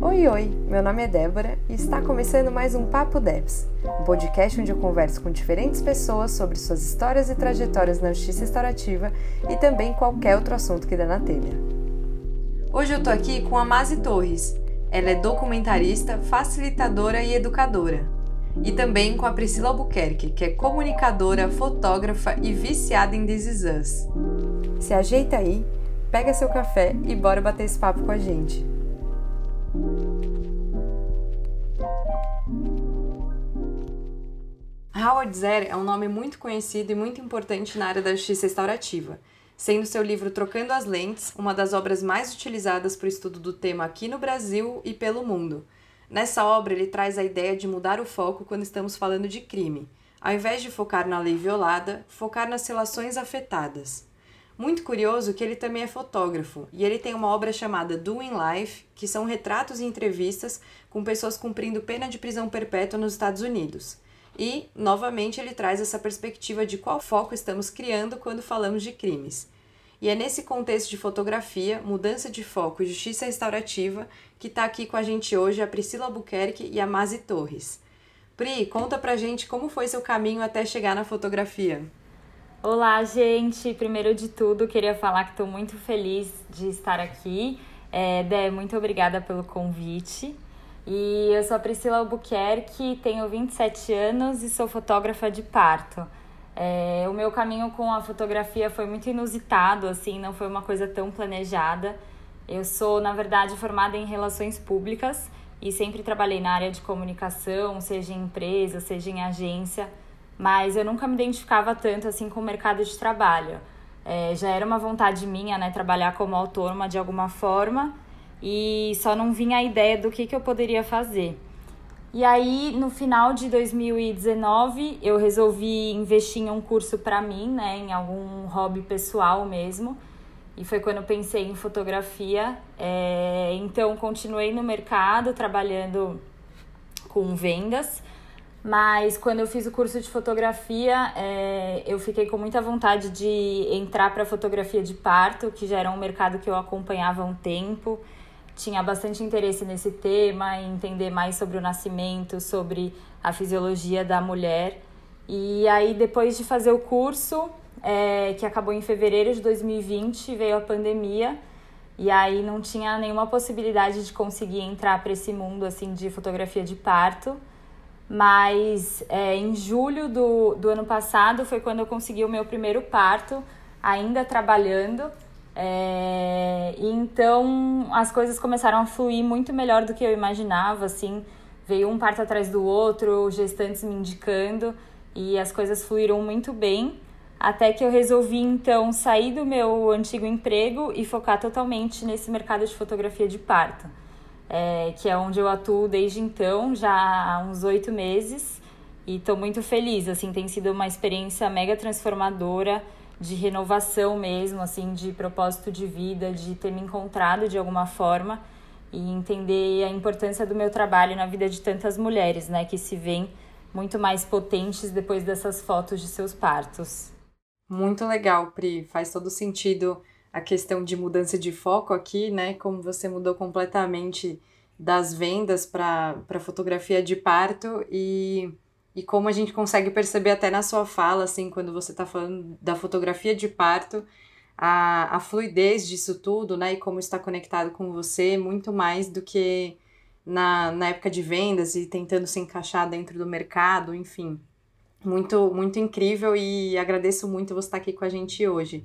Oi, oi! Meu nome é Débora e está começando mais um Papo Debs, um podcast onde eu converso com diferentes pessoas sobre suas histórias e trajetórias na justiça restaurativa e também qualquer outro assunto que dê na telha. Hoje eu tô aqui com a Mazi Torres. Ela é documentarista, facilitadora e educadora. E também com a Priscila Albuquerque, que é comunicadora, fotógrafa e viciada em This. Se ajeita aí, pega seu café e bora bater esse papo com a gente. Howard Zer é um nome muito conhecido e muito importante na área da justiça restaurativa, sendo seu livro Trocando as Lentes uma das obras mais utilizadas para o estudo do tema aqui no Brasil e pelo mundo. Nessa obra, ele traz a ideia de mudar o foco quando estamos falando de crime. Ao invés de focar na lei violada, focar nas relações afetadas. Muito curioso que ele também é fotógrafo e ele tem uma obra chamada Doing Life, que são retratos e entrevistas com pessoas cumprindo pena de prisão perpétua nos Estados Unidos. E, novamente, ele traz essa perspectiva de qual foco estamos criando quando falamos de crimes. E é nesse contexto de fotografia, mudança de foco e justiça restaurativa que está aqui com a gente hoje a Priscila Albuquerque e a Mazi Torres. Pri, conta pra gente como foi seu caminho até chegar na fotografia. Olá, gente! Primeiro de tudo, queria falar que estou muito feliz de estar aqui. É, Dé, muito obrigada pelo convite. E eu sou a Priscila Albuquerque, tenho 27 anos e sou fotógrafa de parto. É, o meu caminho com a fotografia foi muito inusitado, assim, não foi uma coisa tão planejada. Eu sou, na verdade, formada em relações públicas e sempre trabalhei na área de comunicação, seja em empresa, seja em agência, mas eu nunca me identificava tanto assim com o mercado de trabalho. É, já era uma vontade minha, né, trabalhar como autônoma de alguma forma e só não vinha a ideia do que, que eu poderia fazer. E aí, no final de 2019, eu resolvi investir em um curso para mim, né, em algum hobby pessoal mesmo. E foi quando eu pensei em fotografia. É, então, continuei no mercado trabalhando com vendas. Mas quando eu fiz o curso de fotografia, é, eu fiquei com muita vontade de entrar para fotografia de parto, que já era um mercado que eu acompanhava há um tempo tinha bastante interesse nesse tema, em entender mais sobre o nascimento, sobre a fisiologia da mulher. E aí, depois de fazer o curso, é, que acabou em fevereiro de 2020, veio a pandemia. E aí não tinha nenhuma possibilidade de conseguir entrar para esse mundo assim de fotografia de parto. Mas é, em julho do, do ano passado foi quando eu consegui o meu primeiro parto, ainda trabalhando. É, então as coisas começaram a fluir muito melhor do que eu imaginava, assim, veio um parto atrás do outro, gestantes me indicando e as coisas fluíram muito bem, até que eu resolvi então sair do meu antigo emprego e focar totalmente nesse mercado de fotografia de parto, é, que é onde eu atuo desde então, já há uns oito meses, e estou muito feliz, assim, tem sido uma experiência mega transformadora, de renovação mesmo, assim, de propósito de vida, de ter me encontrado de alguma forma e entender a importância do meu trabalho na vida de tantas mulheres, né, que se veem muito mais potentes depois dessas fotos de seus partos. Muito legal, Pri, faz todo sentido a questão de mudança de foco aqui, né? Como você mudou completamente das vendas para fotografia de parto e e como a gente consegue perceber até na sua fala, assim, quando você está falando da fotografia de parto, a, a fluidez disso tudo, né, e como está conectado com você, muito mais do que na, na época de vendas e tentando se encaixar dentro do mercado, enfim. Muito, muito incrível e agradeço muito você estar aqui com a gente hoje.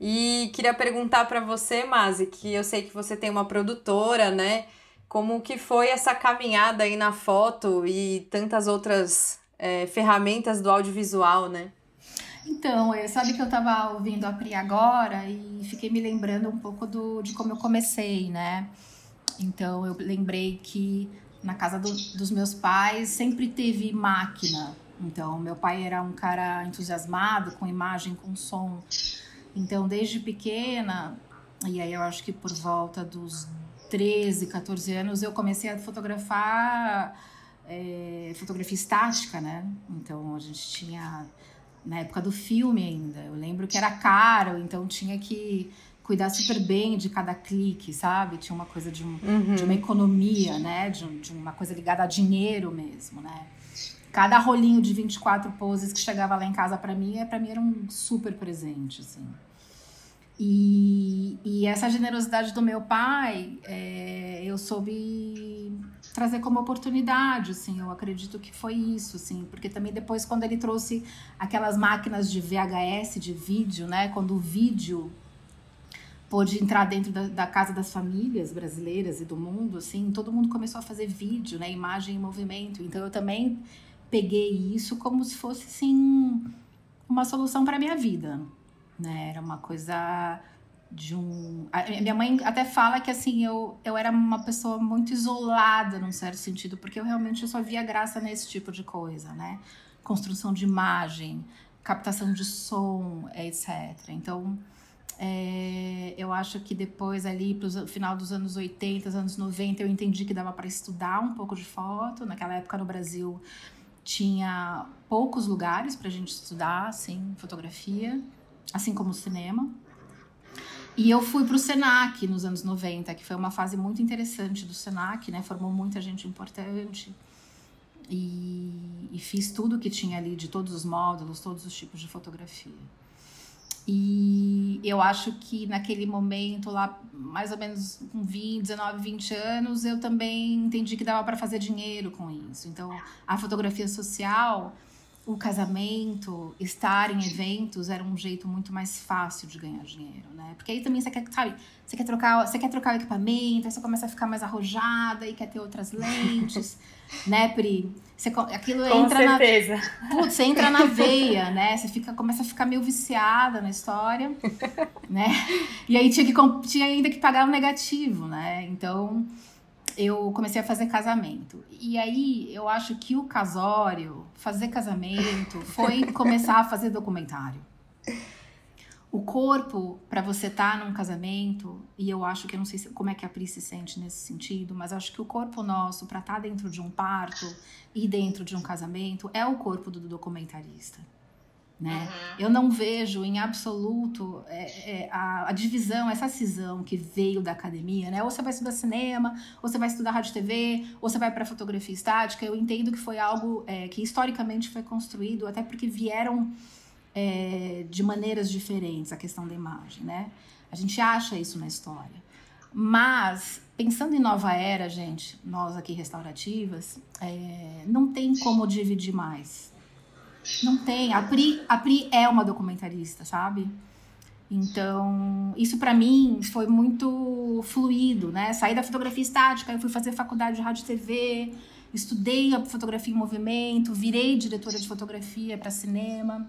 E queria perguntar para você, Mazi, que eu sei que você tem uma produtora, né? Como que foi essa caminhada aí na foto e tantas outras é, ferramentas do audiovisual, né? Então, eu, sabe que eu estava ouvindo a Pri agora e fiquei me lembrando um pouco do, de como eu comecei, né? Então, eu lembrei que na casa do, dos meus pais sempre teve máquina. Então, meu pai era um cara entusiasmado com imagem, com som. Então, desde pequena, e aí eu acho que por volta dos 13, 14 anos, eu comecei a fotografar é, fotografia estática, né? Então a gente tinha na época do filme ainda. Eu lembro que era caro, então tinha que cuidar super bem de cada clique, sabe? Tinha uma coisa de, um, uhum. de uma economia, né? De, de, uma coisa ligada a dinheiro mesmo, né? Cada rolinho de 24 poses que chegava lá em casa para mim, é, para mim era um super presente, assim. E, e essa generosidade do meu pai, é, eu soube trazer como oportunidade, assim, eu acredito que foi isso, assim, porque também depois quando ele trouxe aquelas máquinas de VHS, de vídeo, né, quando o vídeo pôde entrar dentro da, da, casa das famílias brasileiras e do mundo, assim, todo mundo começou a fazer vídeo, né, imagem em movimento. Então eu também peguei isso como se fosse, assim, uma solução para minha vida, né? Era uma coisa de um. A minha mãe até fala que assim eu, eu era uma pessoa muito isolada num certo sentido, porque eu realmente só via graça nesse tipo de coisa, né? Construção de imagem, captação de som, etc. Então é, eu acho que depois, ali, para o final dos anos 80, anos 90, eu entendi que dava para estudar um pouco de foto. Naquela época, no Brasil, tinha poucos lugares para a gente estudar, assim, fotografia, assim como o cinema. E eu fui para o Senac nos anos 90, que foi uma fase muito interessante do Senac, né? Formou muita gente importante. E, e fiz tudo que tinha ali de todos os módulos, todos os tipos de fotografia. E eu acho que naquele momento, lá, mais ou menos com 20, 19, 20 anos, eu também entendi que dava para fazer dinheiro com isso. Então, a fotografia social, o casamento, estar em eventos era um jeito muito mais fácil de ganhar dinheiro, né? Porque aí também você quer, sabe, você quer trocar, você quer trocar o equipamento, aí você começa a ficar mais arrojada e quer ter outras lentes, né, Pri? Você, aquilo Com entra certeza. na. Putz, você entra na veia, né? Você fica, começa a ficar meio viciada na história, né? E aí tinha, que, tinha ainda que pagar o negativo, né? Então eu comecei a fazer casamento. E aí eu acho que o casório, fazer casamento, foi começar a fazer documentário o corpo para você estar tá num casamento e eu acho que eu não sei se, como é que a Pri se sente nesse sentido, mas acho que o corpo nosso para estar tá dentro de um parto e dentro de um casamento é o corpo do documentarista. Né? Uhum. Eu não vejo em absoluto é, é, a, a, divisão, essa cisão que veio da academia, né? Ou você vai estudar cinema, ou você vai estudar rádio TV, ou você vai para fotografia estática. Eu entendo que foi algo é, que historicamente foi construído, até porque vieram é, de maneiras diferentes a questão da imagem, né? A gente acha isso na história. Mas, pensando em nova era, gente, nós aqui restaurativas, é, não tem como dividir mais. Não tem. A Pri, a Pri é uma documentarista, sabe? Então, isso para mim foi muito fluido, né? Saí da fotografia estática, eu fui fazer faculdade de rádio e TV, estudei a fotografia em movimento, virei diretora de fotografia para cinema.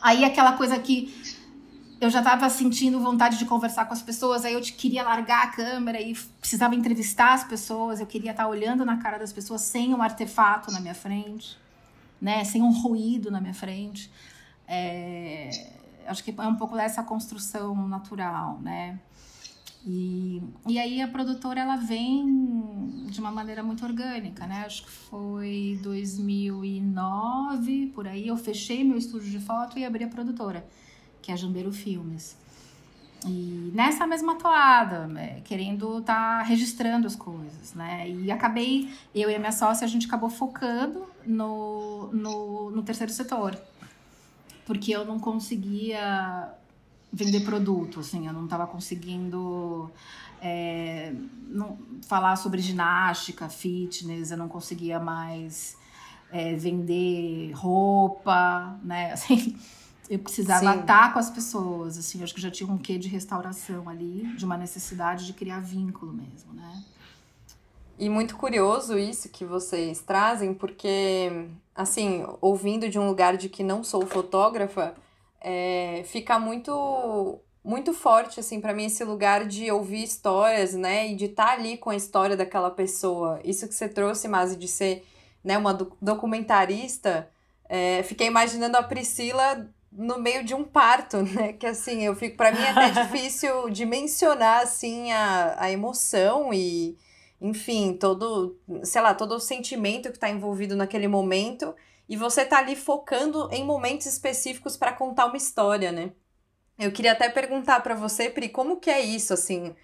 Aí aquela coisa que eu já estava sentindo vontade de conversar com as pessoas, aí eu queria largar a câmera e precisava entrevistar as pessoas, eu queria estar tá olhando na cara das pessoas sem um artefato na minha frente, né, sem um ruído na minha frente. É, acho que é um pouco dessa construção natural, né? E, e aí a produtora ela vem de uma maneira muito orgânica, né? Acho que foi 2009, por aí, eu fechei meu estúdio de foto e abri a produtora, que é Jambeiro Filmes. E nessa mesma toada, né, querendo estar tá registrando as coisas, né? E acabei, eu e a minha sócia, a gente acabou focando no, no, no terceiro setor. Porque eu não conseguia vender produto, assim, eu não estava conseguindo é, não, falar sobre ginástica, fitness, eu não conseguia mais é, vender roupa, né, assim, eu precisava Sim. estar com as pessoas, assim, acho que já tinha um quê de restauração ali, de uma necessidade de criar vínculo mesmo, né. E muito curioso isso que vocês trazem, porque, assim, ouvindo de um lugar de que não sou fotógrafa, é, fica muito muito forte assim para mim esse lugar de ouvir histórias, né, e de estar tá ali com a história daquela pessoa. Isso que você trouxe, Masi, de ser, né, uma documentarista, é, fiquei imaginando a Priscila no meio de um parto, né? Que assim, eu fico para mim é até difícil dimensionar assim a, a emoção e enfim, todo, sei lá, todo o sentimento que está envolvido naquele momento e você tá ali focando em momentos específicos para contar uma história, né? Eu queria até perguntar para você, Pri, como que é isso, assim?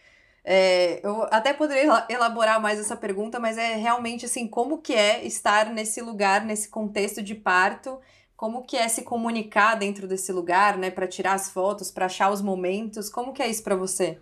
É, eu até poderia elaborar mais essa pergunta, mas é realmente assim, como que é estar nesse lugar, nesse contexto de parto, como que é se comunicar dentro desse lugar, né, para tirar as fotos, para achar os momentos, como que é isso para você?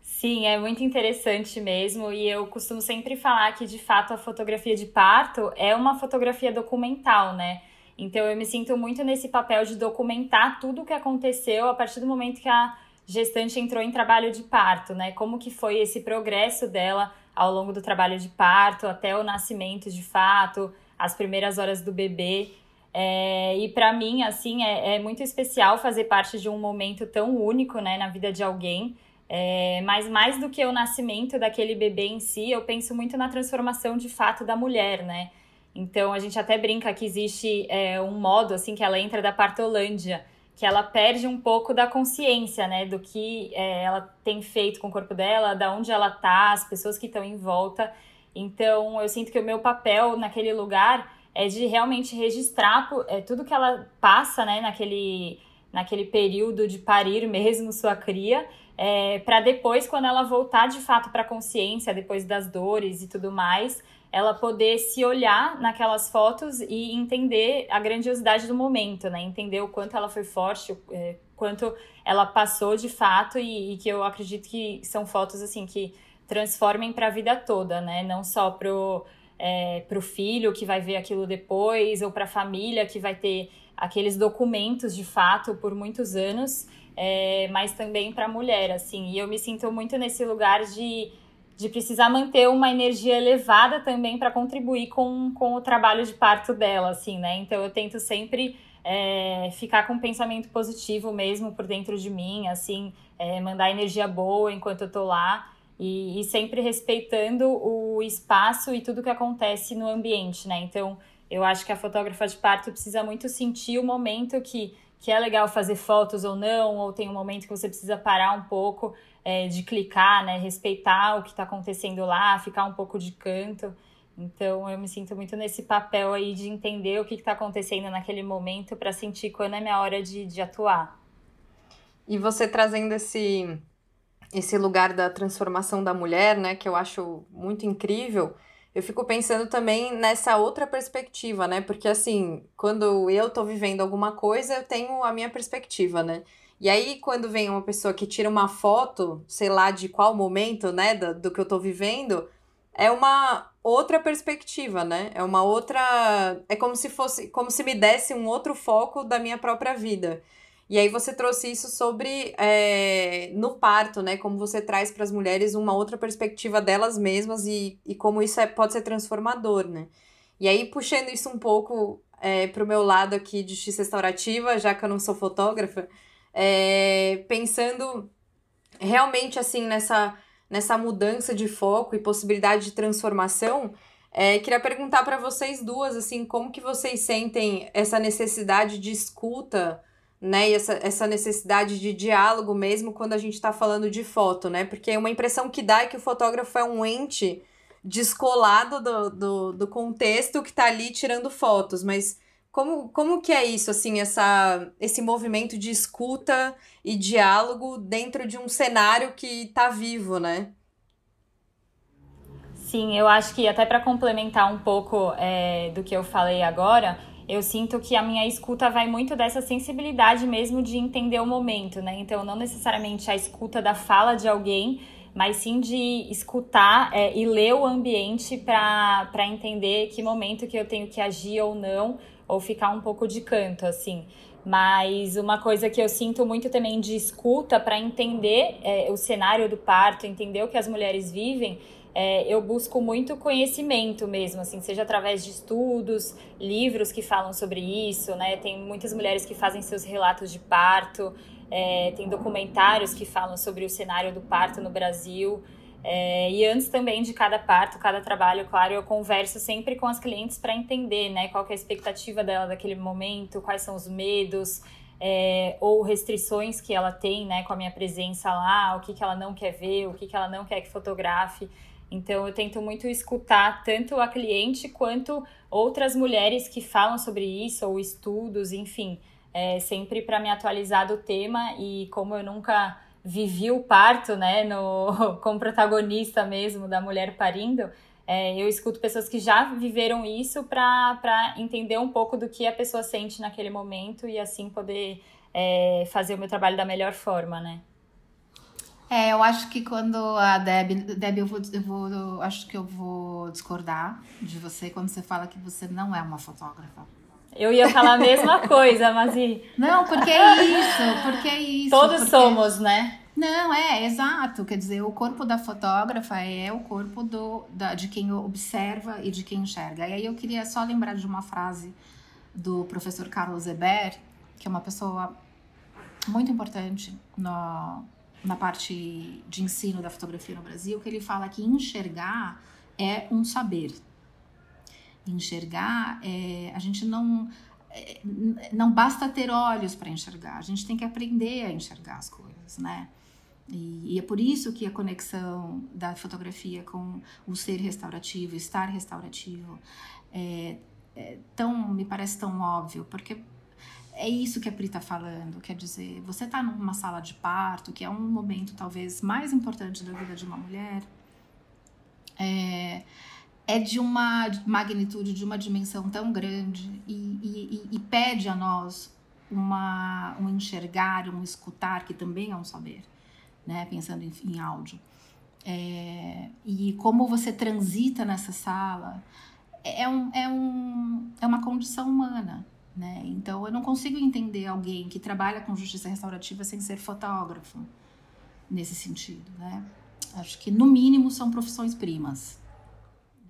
Sim, é muito interessante mesmo, e eu costumo sempre falar que de fato a fotografia de parto é uma fotografia documental, né? Então eu me sinto muito nesse papel de documentar tudo o que aconteceu a partir do momento que a gestante entrou em trabalho de parto, né? Como que foi esse progresso dela ao longo do trabalho de parto até o nascimento de fato, as primeiras horas do bebê. É, e para mim, assim, é, é, muito especial fazer parte de um momento tão único, né, na vida de alguém. É, mas mais do que o nascimento daquele bebê em si, eu penso muito na transformação de fato da mulher, né? Então a gente até brinca que existe é, um modo assim que ela entra da partolândia, que ela perde um pouco da consciência, né, do que é, ela tem feito com o corpo dela, da onde ela tá, as pessoas que estão em volta. Então eu sinto que o meu papel naquele lugar é de realmente registrar é, tudo que ela passa, né, naquele naquele período de parir mesmo sua cria, é, para depois, quando ela voltar de fato para a consciência, depois das dores e tudo mais, ela poder se olhar naquelas fotos e entender a grandiosidade do momento, né? Entender o quanto ela foi forte, é, quanto ela passou de fato e, e, que eu acredito que são fotos assim que transformem para a vida toda, né? Não só pro é, pro filho que vai ver aquilo depois ou para a família que vai ter aqueles documentos de fato por muitos anos, é, mas também para a mulher, assim. E eu me sinto muito nesse lugar de de precisar manter uma energia elevada também para contribuir com, com o trabalho de parto dela, assim, né? Então eu tento sempre é, ficar com um pensamento positivo mesmo por dentro de mim, assim, é, mandar energia boa enquanto eu tô lá e, e, sempre respeitando o espaço e tudo que acontece no ambiente, né? Então eu acho que a fotógrafa de parto precisa muito sentir o momento que, que é legal fazer fotos ou não, ou tem um momento que você precisa parar um pouco é, de clicar, né? Respeitar o que está acontecendo lá, ficar um pouco de canto. Então eu me sinto muito nesse papel aí de entender o que está acontecendo naquele momento para sentir quando é minha hora de, de atuar. E você trazendo esse esse lugar da transformação da mulher, né, que eu acho muito incrível. Eu fico pensando também nessa outra perspectiva, né? Porque assim, quando eu tô vivendo alguma coisa, eu tenho a minha perspectiva, né? E aí, quando vem uma pessoa que tira uma foto, sei lá de qual momento, né, do, do que eu tô vivendo, é uma outra perspectiva, né? É uma outra. É como se fosse. Como se me desse um outro foco da minha própria vida. E aí você trouxe isso sobre é, no parto, né? Como você traz para as mulheres uma outra perspectiva delas mesmas e, e como isso é, pode ser transformador, né? E aí, puxando isso um pouco é, para o meu lado aqui de justiça restaurativa, já que eu não sou fotógrafa, é, pensando realmente assim nessa, nessa mudança de foco e possibilidade de transformação, é, queria perguntar para vocês duas assim como que vocês sentem essa necessidade de escuta né, e essa, essa necessidade de diálogo mesmo quando a gente está falando de foto, né? Porque uma impressão que dá é que o fotógrafo é um ente descolado do, do, do contexto que está ali tirando fotos, mas como, como que é isso, assim, essa, esse movimento de escuta e diálogo dentro de um cenário que está vivo, né? Sim, eu acho que até para complementar um pouco é, do que eu falei agora, eu sinto que a minha escuta vai muito dessa sensibilidade mesmo de entender o momento, né? Então, não necessariamente a escuta da fala de alguém, mas sim de escutar é, e ler o ambiente para entender que momento que eu tenho que agir ou não, ou ficar um pouco de canto, assim. Mas uma coisa que eu sinto muito também de escuta para entender é, o cenário do parto, entender o que as mulheres vivem, é, eu busco muito conhecimento mesmo, assim, seja através de estudos, livros que falam sobre isso, né? Tem muitas mulheres que fazem seus relatos de parto, é, tem documentários que falam sobre o cenário do parto no Brasil. É, e antes também de cada parto, cada trabalho, claro, eu converso sempre com as clientes para entender né, qual é a expectativa dela daquele momento, quais são os medos é, ou restrições que ela tem né, com a minha presença lá, o que, que ela não quer ver, o que, que ela não quer que fotografe. Então eu tento muito escutar tanto a cliente quanto outras mulheres que falam sobre isso, ou estudos, enfim. é, sempre para me atualizar do tema e como eu nunca vivi o parto, né, no, como protagonista mesmo da mulher parindo, é, eu escuto pessoas que já viveram isso para entender um pouco do que a pessoa sente naquele momento e assim poder é, fazer o meu trabalho da melhor forma, né? É, eu acho que quando a Deb, Deb eu vou, eu vou, eu acho que eu vou discordar de você quando você fala que você não é uma fotógrafa. Eu ia falar a mesma coisa, mas e... Não, porque é isso, porque é isso. Todos porque... somos, né? Não, é, exato. Quer dizer, o corpo da fotógrafa é o corpo do, da, de quem observa e de quem enxerga. E aí eu queria só lembrar de uma frase do professor Carlos Eber, que é uma pessoa muito importante no, na parte de ensino da fotografia no Brasil, que ele fala que enxergar é um saber. Enxergar é. A gente não. É, não basta ter olhos para enxergar, a gente tem que aprender a enxergar as coisas, né? E, e, é por isso que a conexão da fotografia com o ser restaurativo, estar restaurativo, é, é tão, me parece tão óbvio, porque é isso que a Pri está falando. Quer dizer, você está numa sala de parto, que é um momento talvez mais importante da vida de uma mulher, é, é de uma magnitude, de uma dimensão tão grande e, e, e pede a nós uma, um enxergar, um escutar, que também é um saber, né? pensando em, em áudio. É, e como você transita nessa sala é, um, é, um, é uma condição humana. Né? Então, eu não consigo entender alguém que trabalha com justiça restaurativa sem ser fotógrafo, nesse sentido. Né? Acho que, no mínimo, são profissões primas.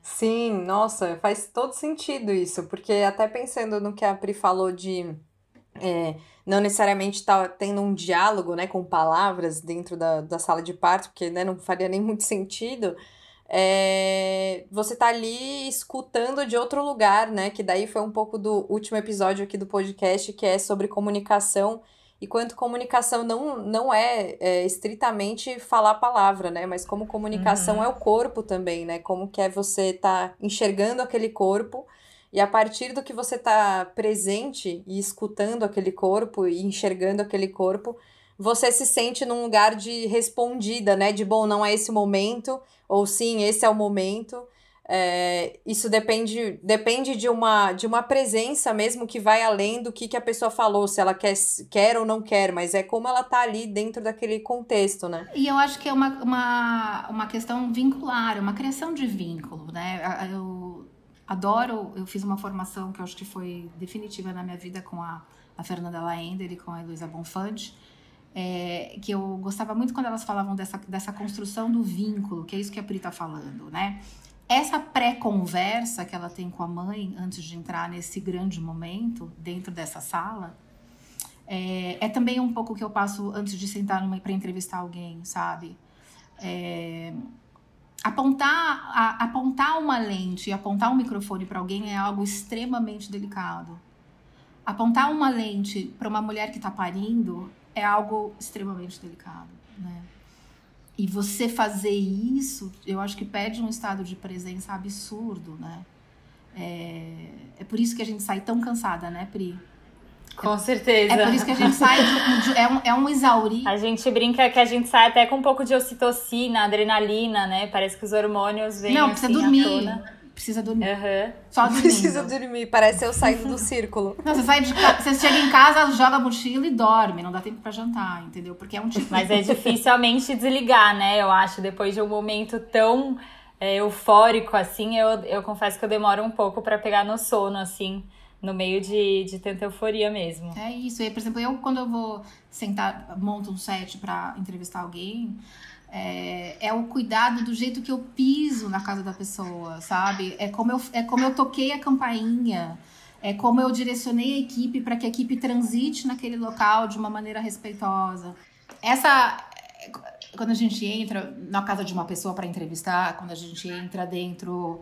Sim, nossa, faz todo sentido isso, porque até pensando no que a Pri falou de é, não necessariamente estar tá tendo um diálogo né, com palavras dentro da, da sala de parto, porque né, não faria nem muito sentido é, você tá ali escutando de outro lugar, né? Que daí foi um pouco do último episódio aqui do podcast, que é sobre comunicação e quanto comunicação não, não é, é estritamente falar a palavra, né? Mas como comunicação uhum. é o corpo também, né? Como que é você tá enxergando aquele corpo e a partir do que você tá presente e escutando aquele corpo e enxergando aquele corpo, você se sente num lugar de respondida, né? De bom, não é esse momento, ou sim, esse é o momento. É, isso depende, depende de, uma, de uma presença mesmo que vai além do que, que a pessoa falou, se ela quer, quer ou não quer, mas é como ela tá ali dentro daquele contexto, né? E eu acho que é uma, uma, uma questão vincular, uma criação de vínculo, né? Eu adoro, eu fiz uma formação que eu acho que foi definitiva na minha vida com a, a Fernanda Laender e com a Heloísa Bonfante, é, que eu gostava muito quando elas falavam dessa, dessa construção do vínculo, que é isso que a Pri tá falando, né? Essa pré-conversa que ela tem com a mãe antes de entrar nesse grande momento dentro dessa sala é, é também um pouco que eu passo antes de sentar para entrevistar alguém, sabe? É, apontar, a, apontar uma lente e apontar um microfone para alguém é algo extremamente delicado. Apontar uma lente para uma mulher que está parindo é algo extremamente delicado, né? E você fazer isso, eu acho que pede um estado de presença absurdo, né? É, é por isso que a gente sai tão cansada, né, Pri? Com certeza. É por isso que a gente sai de, de, é, um, é um exaurir. A gente brinca que a gente sai até com um pouco de ocitocina, adrenalina, né? Parece que os hormônios vêm Não, precisa assim, dormir precisa dormir. Uhum. Só dormindo. Precisa dormir, parece eu saindo do círculo. Não, você sai de você chega em casa, joga a mochila e dorme, não dá tempo para jantar, entendeu? Porque é um tipo. Mas é difícil a mente desligar, né? Eu acho, depois de um momento tão é, eufórico assim, eu, eu confesso que eu demoro um pouco para pegar no sono, assim no meio de, de tanta euforia mesmo. É isso. E, por exemplo, eu quando eu vou sentar, monto um set para entrevistar alguém, é, é, o cuidado do jeito que eu piso na casa da pessoa, sabe? É como eu, é como eu toquei a campainha, é como eu direcionei a equipe para que a equipe transite naquele local de uma maneira respeitosa. Essa. Quando a gente entra na casa de uma pessoa para entrevistar, quando a gente entra dentro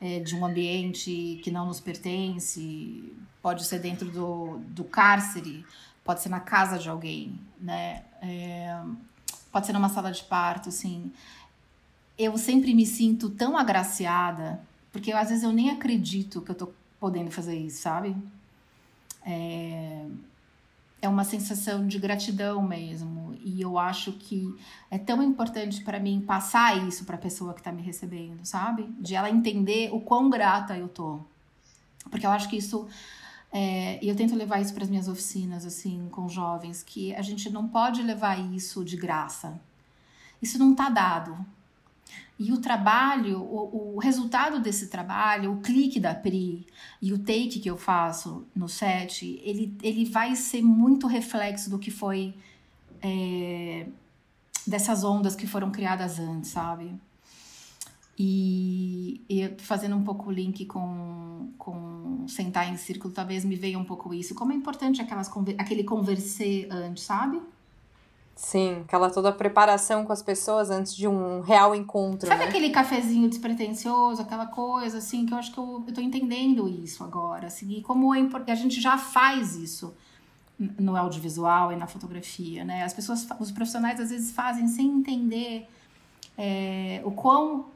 é, de um ambiente que não nos pertence, pode ser dentro do, do cárcere, pode ser na casa de alguém, né? É, pode ser numa sala de parto, assim. Eu sempre me sinto tão agraciada, porque às vezes eu nem acredito que eu tô podendo fazer isso, sabe? É... é uma sensação de gratidão mesmo. E eu acho que é tão importante para mim passar isso para a pessoa que está me recebendo, sabe? De ela entender o quão grata eu tô. Porque eu acho que isso é, e eu tento levar isso para as minhas oficinas, assim, com jovens, que a gente não pode levar isso de graça. Isso não está dado. E o trabalho, o, o, resultado desse trabalho, o clique da Pri e o take que eu faço no set, ele, ele vai ser muito reflexo do que foi é, dessas ondas que foram criadas antes, sabe? E, e fazendo um pouco o link com, com sentar em círculo, talvez me veja um pouco isso. Como é importante aquelas, aquele conversar antes, sabe? Sim, aquela toda preparação com as pessoas antes de um real encontro. Sabe né? aquele cafezinho despretensioso, aquela coisa assim, que eu acho que eu, eu tô entendendo isso agora, assim, e como é importante, a gente já faz isso no audiovisual e na fotografia, né? As pessoas, os profissionais às vezes fazem sem entender é, o quão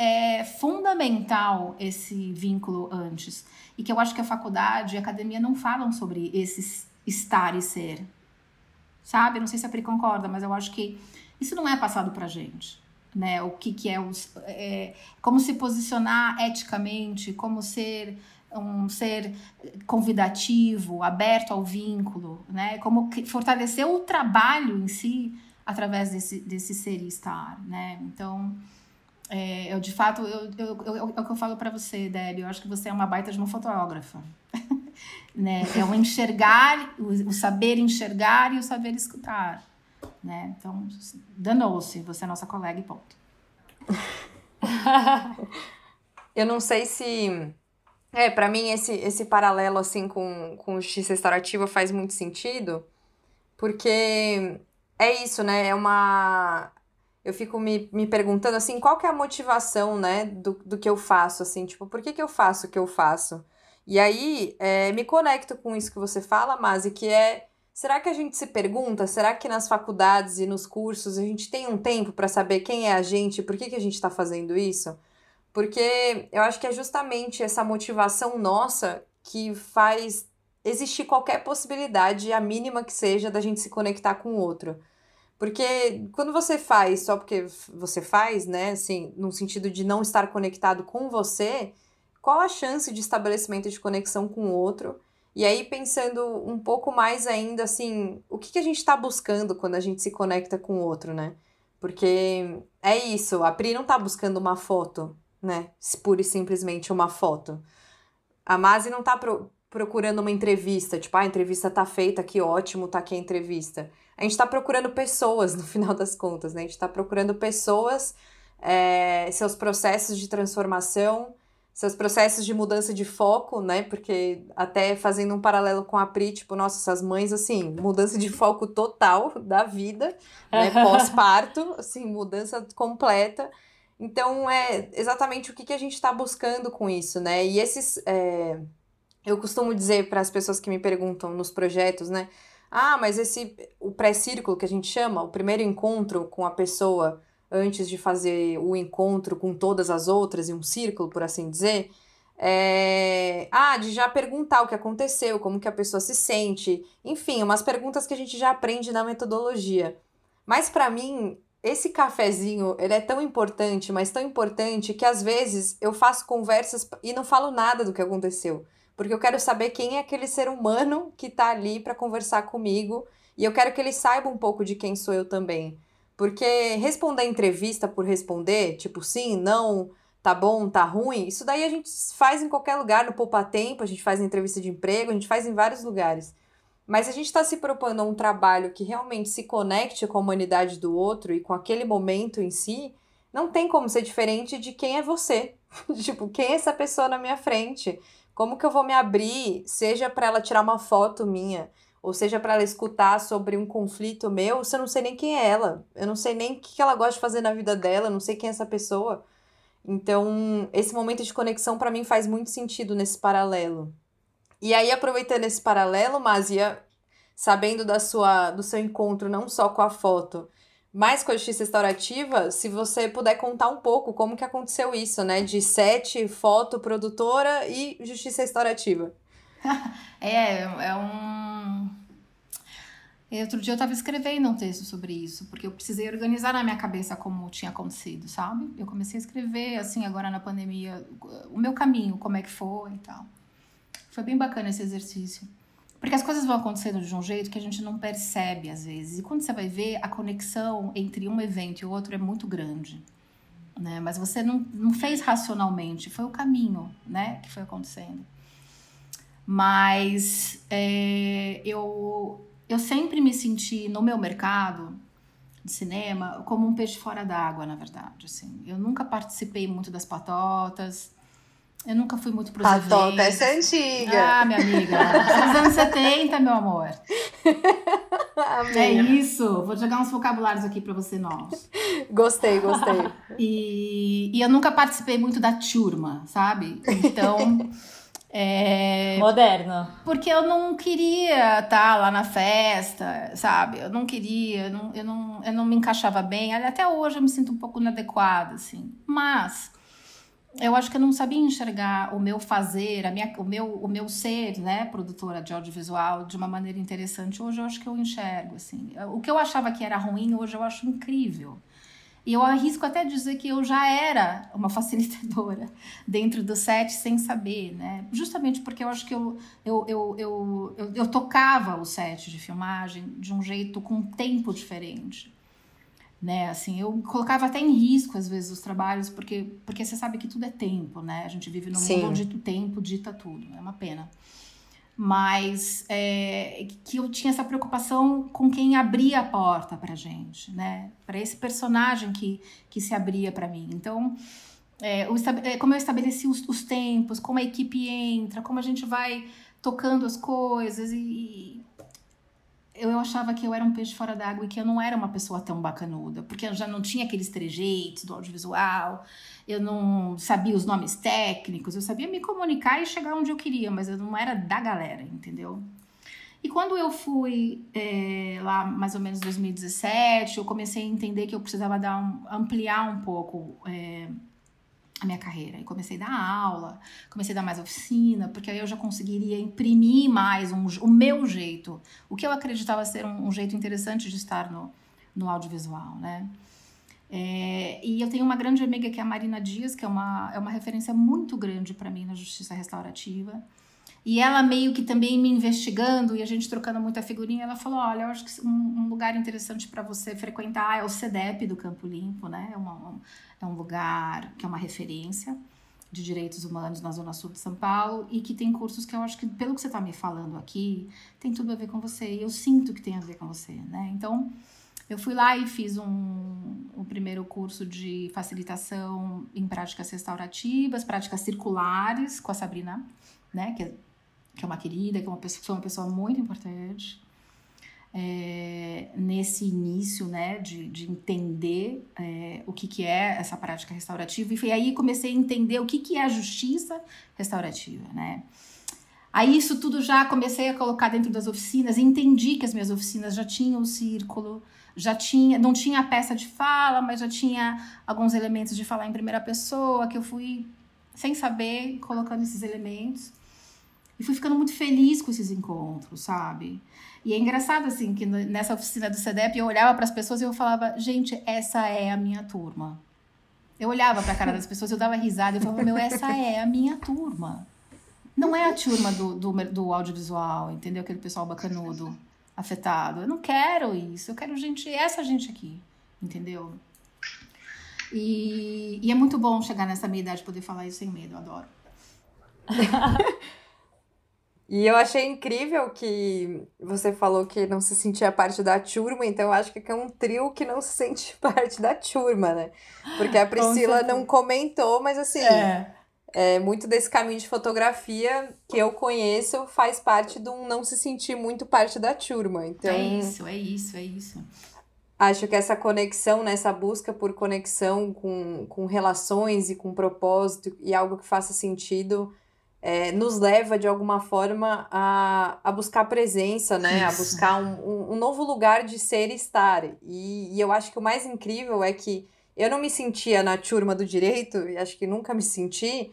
é fundamental esse vínculo antes. E que eu acho que a faculdade e a academia não falam sobre esse estar e ser, sabe? Não sei se a Pri concorda, mas eu acho que isso não é passado pra gente. Né, o que, que é, os, é como se posicionar eticamente, como ser um ser convidativo, aberto ao vínculo, né? Como fortalecer o trabalho em si através desse, desse ser e estar, né? Então, é, eu de fato, eu, eu, eu, é o que eu falo para você, Debbie, eu acho que você é uma baita de uma fotógrafa. né? É o enxergar, o, o, saber enxergar e o saber escutar. Né? Então, danou-se, você é nossa colega e ponto. eu não sei se. É, para mim esse, esse paralelo assim com, com justiça restaurativa faz muito sentido, porque é isso, né? É uma. Eu fico me, me perguntando assim, qual que é a motivação, né, do, do que eu faço, assim, tipo, por que, que eu faço o que eu faço? E aí, é, me conecto com isso que você fala, Masi, que é. Será que a gente se pergunta? Será que nas faculdades e nos cursos a gente tem um tempo para saber quem é a gente, por que, que a gente está fazendo isso? Porque eu acho que é justamente essa motivação nossa que faz existir qualquer possibilidade, a mínima que seja, da gente se conectar com o outro. Porque quando você faz só porque você faz, né, assim, no sentido de não estar conectado com você, qual a chance de estabelecimento de conexão com o outro? E aí, pensando um pouco mais ainda, assim, o que, que a gente está buscando quando a gente se conecta com o outro, né? Porque é isso, a Pri não está buscando uma foto, né? Pura e simplesmente uma foto. A Masi não está pro procurando uma entrevista, tipo, ah, a entrevista tá feita, que ótimo, tá aqui a entrevista. A gente está procurando pessoas, no final das contas, né? A gente está procurando pessoas, é, seus processos de transformação, seus processos de mudança de foco, né? Porque até fazendo um paralelo com a Pri, tipo, nossa, essas mães, assim, mudança de foco total da vida, né? Pós-parto, assim, mudança completa. Então, é exatamente o que, que a gente está buscando com isso, né? E esses. É... Eu costumo dizer para as pessoas que me perguntam nos projetos, né? Ah, mas esse. O pré-círculo que a gente chama, o primeiro encontro com a pessoa antes de fazer o encontro com todas as outras e um círculo, por assim dizer, é... ah, de já perguntar o que aconteceu, como que a pessoa se sente, enfim, umas perguntas que a gente já aprende na metodologia. Mas para mim, esse cafezinho, ele é tão importante, mas tão importante que às vezes eu faço conversas e não falo nada do que aconteceu, porque eu quero saber quem é aquele ser humano que tá ali para conversar comigo e eu quero que ele saiba um pouco de quem sou eu também. Porque responder entrevista por responder, tipo sim, não, tá bom, tá ruim, isso daí a gente faz em qualquer lugar, no Poupa Tempo, a gente faz em entrevista de emprego, a gente faz em vários lugares. Mas a gente está se propondo um trabalho que realmente se conecte com a humanidade do outro e com aquele momento em si, não tem como ser diferente de quem é você. tipo, quem é essa pessoa na minha frente? Como que eu vou me abrir, seja para ela tirar uma foto minha, ou seja para ela escutar sobre um conflito meu, você não sei nem quem é ela. Eu não sei nem o que ela gosta de fazer na vida dela, eu não sei quem é essa pessoa. Então, esse momento de conexão para mim faz muito sentido nesse paralelo. E aí, aproveitando esse paralelo, Mazia, sabendo da sua, do seu encontro não só com a foto, mas com a justiça restaurativa, se você puder contar um pouco como que aconteceu isso, né? De sete, foto, produtora e justiça restaurativa. é, é um. Outro dia eu estava escrevendo um texto sobre isso, porque eu precisei organizar na minha cabeça como tinha acontecido, sabe? Eu comecei a escrever, assim, agora na pandemia, o meu caminho, como é que foi e tal. Foi bem bacana esse exercício. Porque as coisas vão acontecendo de um jeito que a gente não percebe às vezes. E quando você vai ver, a conexão entre um evento e o outro é muito grande. Né? Mas você não, não fez racionalmente, foi o caminho né, que foi acontecendo. Mas é, eu, eu sempre me senti no meu mercado de cinema como um peixe fora d'água, na verdade. Assim. Eu nunca participei muito das patotas. Eu nunca fui muito pros Patota, eventos. essa é antiga. Ah, minha amiga. Dos anos 70, meu amor. É isso. Vou jogar uns vocabulários aqui para você novos. Gostei, gostei. E, e eu nunca participei muito da turma, sabe? Então... É... Moderno. Porque eu não queria estar lá na festa, sabe? Eu não queria, eu não, eu não, eu não me encaixava bem. Até hoje eu me sinto um pouco inadequada, assim. Mas eu acho que eu não sabia enxergar o meu fazer, a minha, o, meu, o meu ser, né, produtora de audiovisual, de uma maneira interessante. Hoje eu acho que eu enxergo, assim. O que eu achava que era ruim, hoje eu acho incrível. E eu arrisco até dizer que eu já era uma facilitadora dentro do set sem saber, né? Justamente porque eu acho que eu, eu, eu, eu, eu, eu tocava o set de filmagem de um jeito com um tempo diferente. Né, assim, eu colocava até em risco às vezes os trabalhos, porque, porque você sabe que tudo é tempo, né? A gente vive num Sim. mundo onde o tempo dita tudo, é uma pena mas é, que eu tinha essa preocupação com quem abria a porta para gente, né? Para esse personagem que, que se abria para mim. Então, é, o, como eu estabeleci os, os, tempos, como a equipe entra, como a gente vai tocando as coisas e, eu achava que eu era um peixe fora d'água e que eu não era uma pessoa tão bacanuda, porque eu já não tinha aqueles trejeitos do audiovisual, eu não sabia os nomes técnicos, eu sabia me comunicar e chegar onde eu queria, mas eu não era da galera, entendeu? E quando eu fui é, lá, mais ou menos 2017, eu comecei a entender que eu precisava dar um, ampliar um pouco é, a minha carreira. E comecei a dar aula, comecei a dar mais oficina, porque aí eu já conseguiria imprimir mais um, o meu jeito, o que eu acreditava ser um, um jeito interessante de estar no, no audiovisual, né? É, e eu tenho uma grande amiga que é a Marina Dias, que é uma, é uma referência muito grande para mim na justiça restaurativa. E ela meio que também me investigando e a gente trocando muita figurinha, ela falou: Olha, eu acho que um, um lugar interessante para você frequentar é o CEDEP do Campo Limpo, né? É, uma, um, é um lugar que é uma referência de direitos humanos na Zona Sul de São Paulo e que tem cursos que eu acho que, pelo que você está me falando aqui, tem tudo a ver com você. E eu sinto que tem a ver com você, né? Então. Eu fui lá e fiz um, um primeiro curso de facilitação em práticas restaurativas, práticas circulares com a Sabrina, né? Que, é, que é uma querida, que é uma pessoa, uma pessoa muito importante. É, nesse início, né, de, de entender é, o que, que é essa prática restaurativa. E foi aí que comecei a entender o que, que é a justiça restaurativa, né. Aí isso tudo já comecei a colocar dentro das oficinas entendi que as minhas oficinas já tinham o círculo, já tinha, não tinha a peça de fala, mas já tinha alguns elementos de falar em primeira pessoa, que eu fui, sem saber, colocando esses elementos. E fui ficando muito feliz com esses encontros, sabe? E é engraçado, assim, que nessa oficina do CEDEP eu olhava para as pessoas e eu falava, gente, essa é a minha turma. Eu olhava para a cara das pessoas, eu dava risada, eu falava, meu, essa é a minha turma. Não é a turma do, do, do audiovisual, entendeu? Aquele pessoal bacanudo afetado. Eu não quero isso, eu quero gente, essa gente aqui, entendeu? E, e é muito bom chegar nessa minha idade poder falar isso sem medo, eu adoro. E eu achei incrível que você falou que não se sentia parte da turma, então eu acho que é um trio que não se sente parte da turma, né? Porque a Priscila não comentou, mas assim, é. é. muito desse caminho de fotografia que eu conheço faz parte de um não se sentir muito parte da turma. Então, é isso, é isso, é isso. Acho que essa conexão, né, essa busca por conexão com, com relações e com propósito e algo que faça sentido é, nos leva de alguma forma a, a buscar presença, né? Isso. A buscar um, um, um, novo lugar de ser e estar. E, e, eu acho que o mais incrível é que eu não me sentia na turma do direito, e acho que nunca me senti,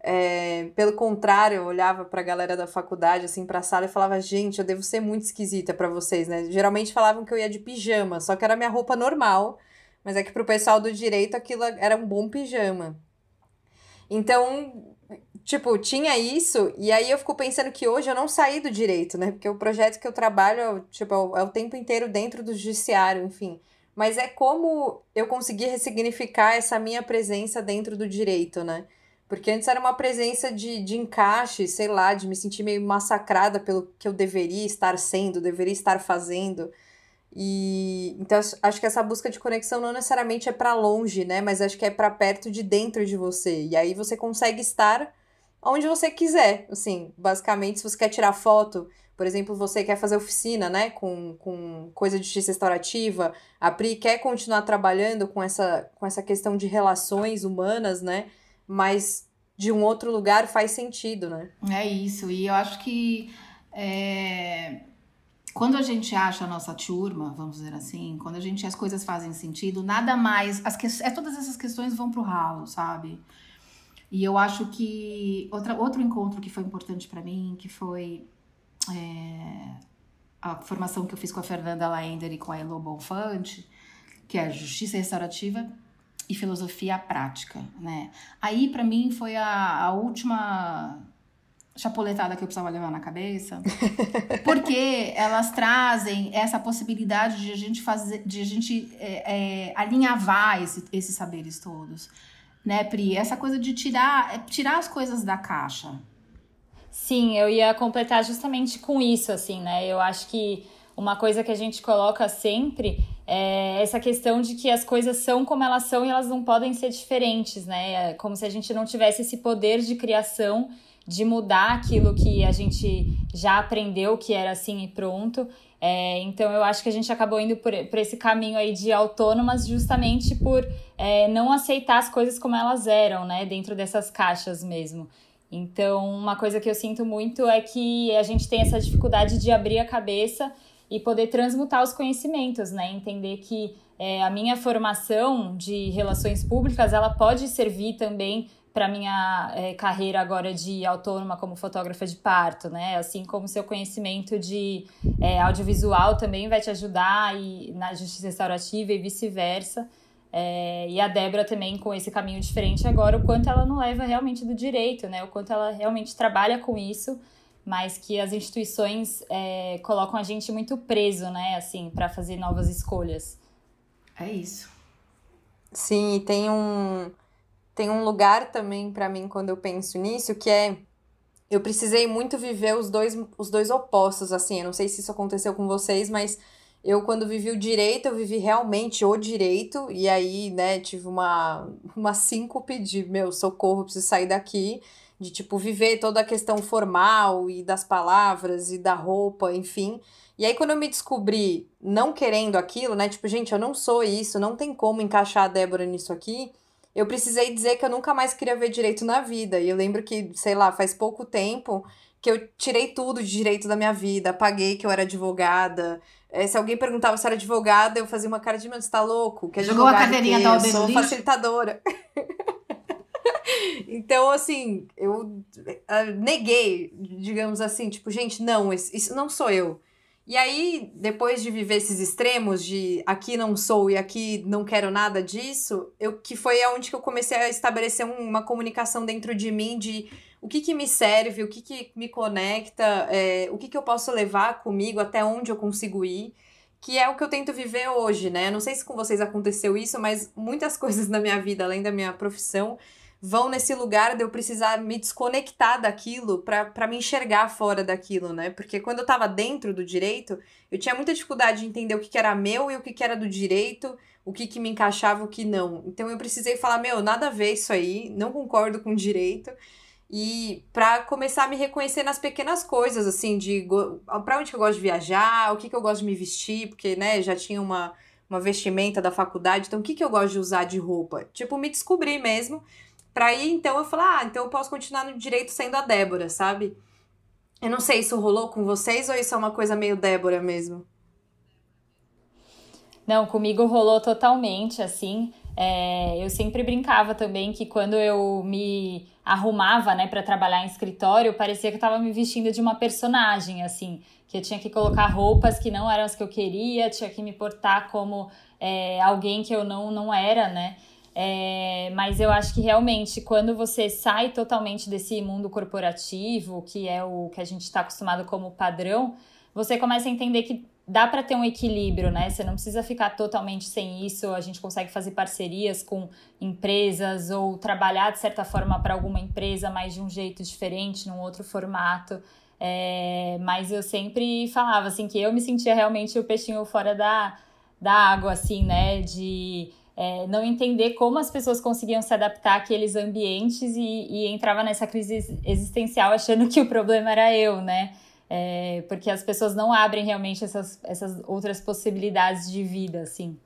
É, pelo contrário, eu olhava pra galera da faculdade, assim, pra sala e falava, gente, eu devo ser muito esquisita para vocês, né? Geralmente falavam que eu ia de pijama, só que era minha roupa normal, mas é que pro pessoal do direito aquilo era um bom pijama. Então, tipo, tinha isso, e aí eu fico pensando que hoje eu não saí do direito, né? Porque o projeto que eu trabalho, tipo, é o, é o tempo inteiro dentro do judiciário, enfim. Mas é como eu consegui ressignificar essa minha presença dentro do direito, né? Porque antes era uma presença de, de encaixe, sei lá, de me sentir meio massacrada pelo que eu deveria estar sendo, deveria estar fazendo. E então acho que essa busca de conexão não necessariamente é para longe, né? Mas acho que é para perto de dentro de você. E aí você consegue estar onde você quiser. Assim, basicamente, se você quer tirar foto, por exemplo, você quer fazer oficina, né? Com, com coisa de justiça restaurativa, a Pri quer continuar trabalhando com essa, com essa questão de relações humanas, né? Mas de um outro lugar faz sentido, né? É isso. E eu acho que. É quando a gente acha a nossa turma, vamos dizer assim, quando a gente as coisas fazem sentido, nada mais, as que, é todas essas questões vão pro ralo, sabe? E eu acho que outra, outro encontro que foi importante para mim, que foi é, a formação que eu fiz com a Fernanda Laender e com a Elo Bonfante, que é Justiça Restaurativa e Filosofia Prática, né? Aí para mim foi a, a última chapoletada que eu precisava levar na cabeça, porque elas trazem essa possibilidade de a gente fazer, de a gente é, é, alinhavar esse, esses saberes todos, né, Pri? Essa coisa de tirar, é, tirar as coisas da caixa. Sim, eu ia completar justamente com isso, assim, né? Eu acho que uma coisa que a gente coloca sempre é essa questão de que as coisas são como elas são e elas não podem ser diferentes, né? É como se a gente não tivesse esse poder de criação de mudar aquilo que a gente já aprendeu que era assim e pronto. É, então eu acho que a gente acabou indo por, por esse caminho aí de autônomas justamente por é, não aceitar as coisas como elas eram, né? Dentro dessas caixas mesmo. Então, uma coisa que eu sinto muito é que a gente tem essa dificuldade de abrir a cabeça e poder transmutar os conhecimentos, né? Entender que é, a minha formação de relações públicas ela pode servir também para minha é, carreira agora de autônoma como fotógrafa de parto, né? Assim como seu conhecimento de é, audiovisual também vai te ajudar e, na justiça restaurativa e vice-versa. É, e a Débora também com esse caminho diferente agora, o quanto ela não leva realmente do direito, né? O quanto ela realmente trabalha com isso, mas que as instituições é, colocam a gente muito preso, né? Assim, para fazer novas escolhas. É isso. Sim, tem um tem um lugar também para mim quando eu penso nisso, que é eu precisei muito viver os dois, os dois opostos, assim. Eu não sei se isso aconteceu com vocês, mas eu, quando vivi o direito, eu vivi realmente o direito. E aí, né, tive uma, uma síncope de, meu, socorro, preciso sair daqui. De, tipo, viver toda a questão formal e das palavras e da roupa, enfim. E aí, quando eu me descobri não querendo aquilo, né, tipo, gente, eu não sou isso, não tem como encaixar a Débora nisso aqui eu precisei dizer que eu nunca mais queria ver direito na vida. E eu lembro que, sei lá, faz pouco tempo que eu tirei tudo de direito da minha vida, apaguei que eu era advogada. É, se alguém perguntava se era advogada, eu fazia uma cara de, meu, você tá louco? Que Jogou a cadeirinha da Eu sou facilitadora. então, assim, eu uh, neguei, digamos assim, tipo, gente, não, isso não sou eu. E aí, depois de viver esses extremos de aqui não sou e aqui não quero nada disso, eu que foi aonde que eu comecei a estabelecer uma comunicação dentro de mim de o que, que me serve, o que, que me conecta, é, o que, que eu posso levar comigo, até onde eu consigo ir, que é o que eu tento viver hoje, né? Não sei se com vocês aconteceu isso, mas muitas coisas na minha vida, além da minha profissão, vão nesse lugar de eu precisar me desconectar daquilo para me enxergar fora daquilo, né? Porque quando eu tava dentro do direito, eu tinha muita dificuldade de entender o que, que era meu e o que, que era do direito, o que, que me encaixava e o que não. Então eu precisei falar, meu, nada a ver isso aí, não concordo com direito. E para começar a me reconhecer nas pequenas coisas, assim, de para onde que eu gosto de viajar, o que, que eu gosto de me vestir, porque, né, já tinha uma, uma vestimenta da faculdade, então o que, que eu gosto de usar de roupa? Tipo, me descobrir mesmo. Pra ir, então, eu falar, ah, então eu posso continuar no direito sendo a Débora, sabe? Eu não sei, se isso rolou com vocês ou isso é uma coisa meio Débora mesmo? Não, comigo rolou totalmente, assim. é, eu sempre brincava também que quando eu me arrumava, né, para trabalhar em escritório, parecia que eu estava me vestindo de uma personagem, assim, que eu tinha que colocar roupas que não eram as que eu queria, tinha que me portar como é, alguém que eu não, não era, né? É, mas eu acho que realmente, quando você sai totalmente desse mundo corporativo, que é o que a gente está acostumado como padrão, você começa a entender que dá para ter um equilíbrio, né? Você não precisa ficar totalmente sem isso. A gente consegue fazer parcerias com empresas ou trabalhar de certa forma para alguma empresa, mas de um jeito diferente, num outro formato. É, mas eu sempre falava assim que eu me sentia realmente o peixinho fora da, da água, assim, né? De é, não entender como as pessoas conseguiam se adaptar àqueles ambientes e, e entrava nessa crise existencial achando que o problema era eu, né? É, porque as pessoas não abrem realmente essas, essas outras possibilidades de vida, assim.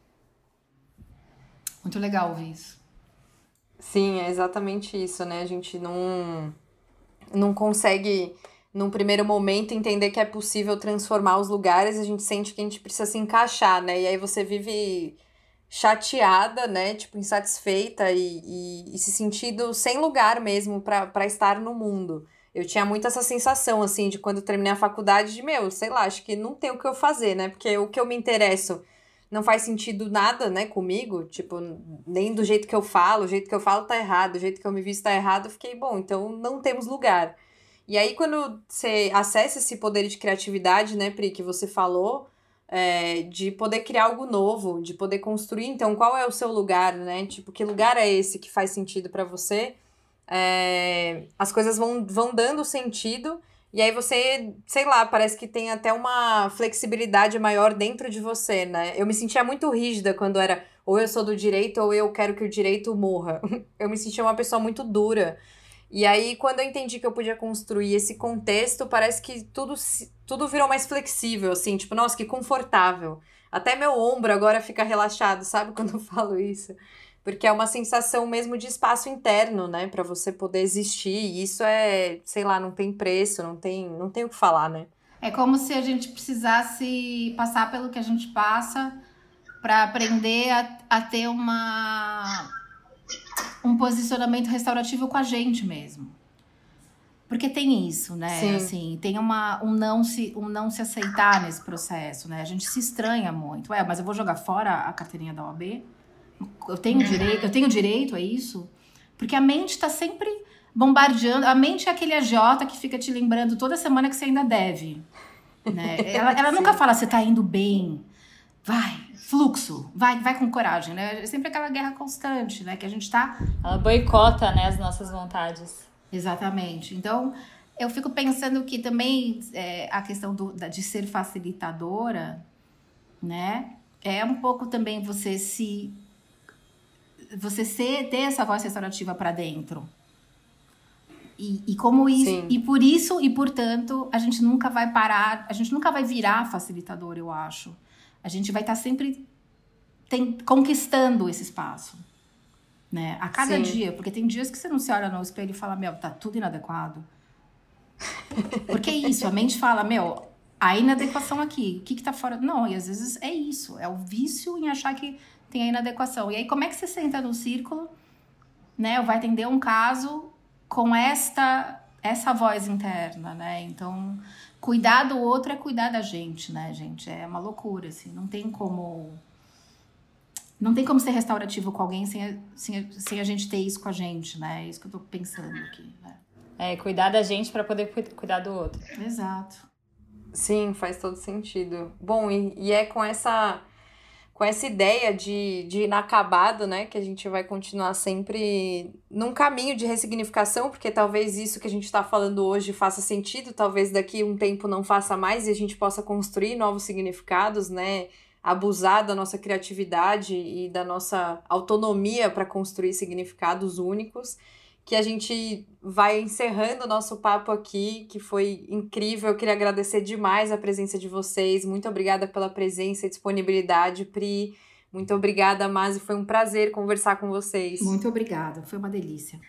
Muito legal ouvir isso. Sim, é exatamente isso, né? A gente não, não consegue, num primeiro momento, entender que é possível transformar os lugares, a gente sente que a gente precisa se encaixar, né? E aí você vive chateada, né? Tipo, insatisfeita e, e, e se sentindo sem lugar mesmo para estar no mundo eu tinha muito essa sensação, assim, de quando terminei a faculdade, de, meu, sei lá, acho que não tem o que eu fazer, né? Porque o que eu me interesso não faz sentido nada, né, comigo, tipo, nem do jeito que eu falo, o jeito que eu falo tá errado, o jeito que eu me visto tá errado, eu fiquei, bom, então não temos lugar. E aí, quando você acessa esse poder de criatividade, né, Pri, que você falou, é, de poder criar algo novo, de poder construir, então, qual é o seu lugar, né? Tipo, que lugar é esse que faz sentido para você? é, as coisas vão, vão dando sentido. E aí você, sei lá, parece que tem até uma flexibilidade maior dentro de você, né? Eu me sentia muito rígida quando era ou eu sou do direito ou eu quero que o direito morra. Eu me sentia uma pessoa muito dura. E aí, quando eu entendi que eu podia construir esse contexto, parece que tudo, tudo virou mais flexível, assim, tipo, nossa, que confortável. Até meu ombro agora fica relaxado, sabe? Quando eu falo isso porque é uma sensação mesmo de espaço interno, né, para você poder existir. E isso é, sei lá, não tem preço, não tem, não tem o que falar, né? É como se a gente precisasse passar pelo que a gente passa para aprender a, a ter uma um posicionamento restaurativo com a gente mesmo. Porque tem isso, né? Sim. Assim, tem uma, um, não se, um não se aceitar nesse processo, né? A gente se estranha muito. Ué, mas eu vou jogar fora a carteirinha da OAB? eu tenho uhum. direito, eu tenho direito a isso? Porque a mente está sempre bombardeando. A mente é aquele agiota que fica te lembrando toda semana que você ainda deve. Né? Ela, ela nunca fala você está indo bem. Vai, fluxo, vai, vai com coragem, né? É sempre aquela guerra constante, né? Que a gente tá. Ela boicota, né, as nossas vontades. Exatamente. Então, eu fico pensando que também é, a questão do, de ser facilitadora, né? É um pouco também você se você ser, ter essa voz restaurativa para dentro. E, e como isso, Sim. e por isso e portanto, a gente nunca vai parar, a gente nunca vai virar facilitador, eu acho. A gente vai estar tá sempre tem, conquistando esse espaço. Né? A cada Sim. dia, porque tem dias que você não se olha no espelho e fala, meu, tá tudo inadequado. Porque é isso, a mente fala, meu, a inadequação aqui, o que que tá fora? Não, e às vezes é isso, é o vício em achar que tem a inadequação. E aí, como é que você senta no círculo, né? Vai atender um caso com esta essa voz interna, né? Então, cuidar do outro é cuidar da gente, né, gente? É uma loucura, assim. Não tem como não tem como ser restaurativo com alguém sem a, sem a, sem a gente ter isso com a gente, né? É isso que eu tô pensando aqui, né? É, cuidar da gente para poder cuidar do outro. Exato. Sim, faz todo sentido. Bom, e, e é com essa com essa ideia de, de inacabado, né? Que a gente vai continuar sempre num caminho de ressignificação, porque talvez isso que a gente está falando hoje faça sentido, talvez daqui um tempo não faça mais e a gente possa construir novos significados, né? Abusar da nossa criatividade e da nossa autonomia para construir significados únicos que a gente vai encerrando o nosso papo aqui, que foi incrível. Eu queria agradecer demais a presença de vocês. Muito obrigada pela presença e disponibilidade, Pri. Muito obrigada, Masi. Foi um prazer conversar com vocês. Muito obrigada. Foi uma delícia.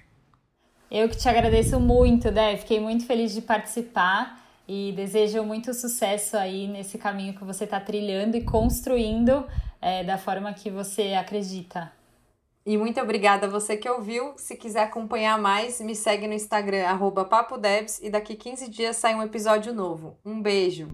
Eu que te agradeço muito, Dé. Fiquei muito feliz de participar e desejo muito sucesso aí nesse caminho que você está trilhando e construindo é, da forma que você acredita. E muito obrigada a você que ouviu. Se quiser acompanhar mais, me segue no Instagram, papodebs, e daqui 15 dias sai um episódio novo. Um beijo!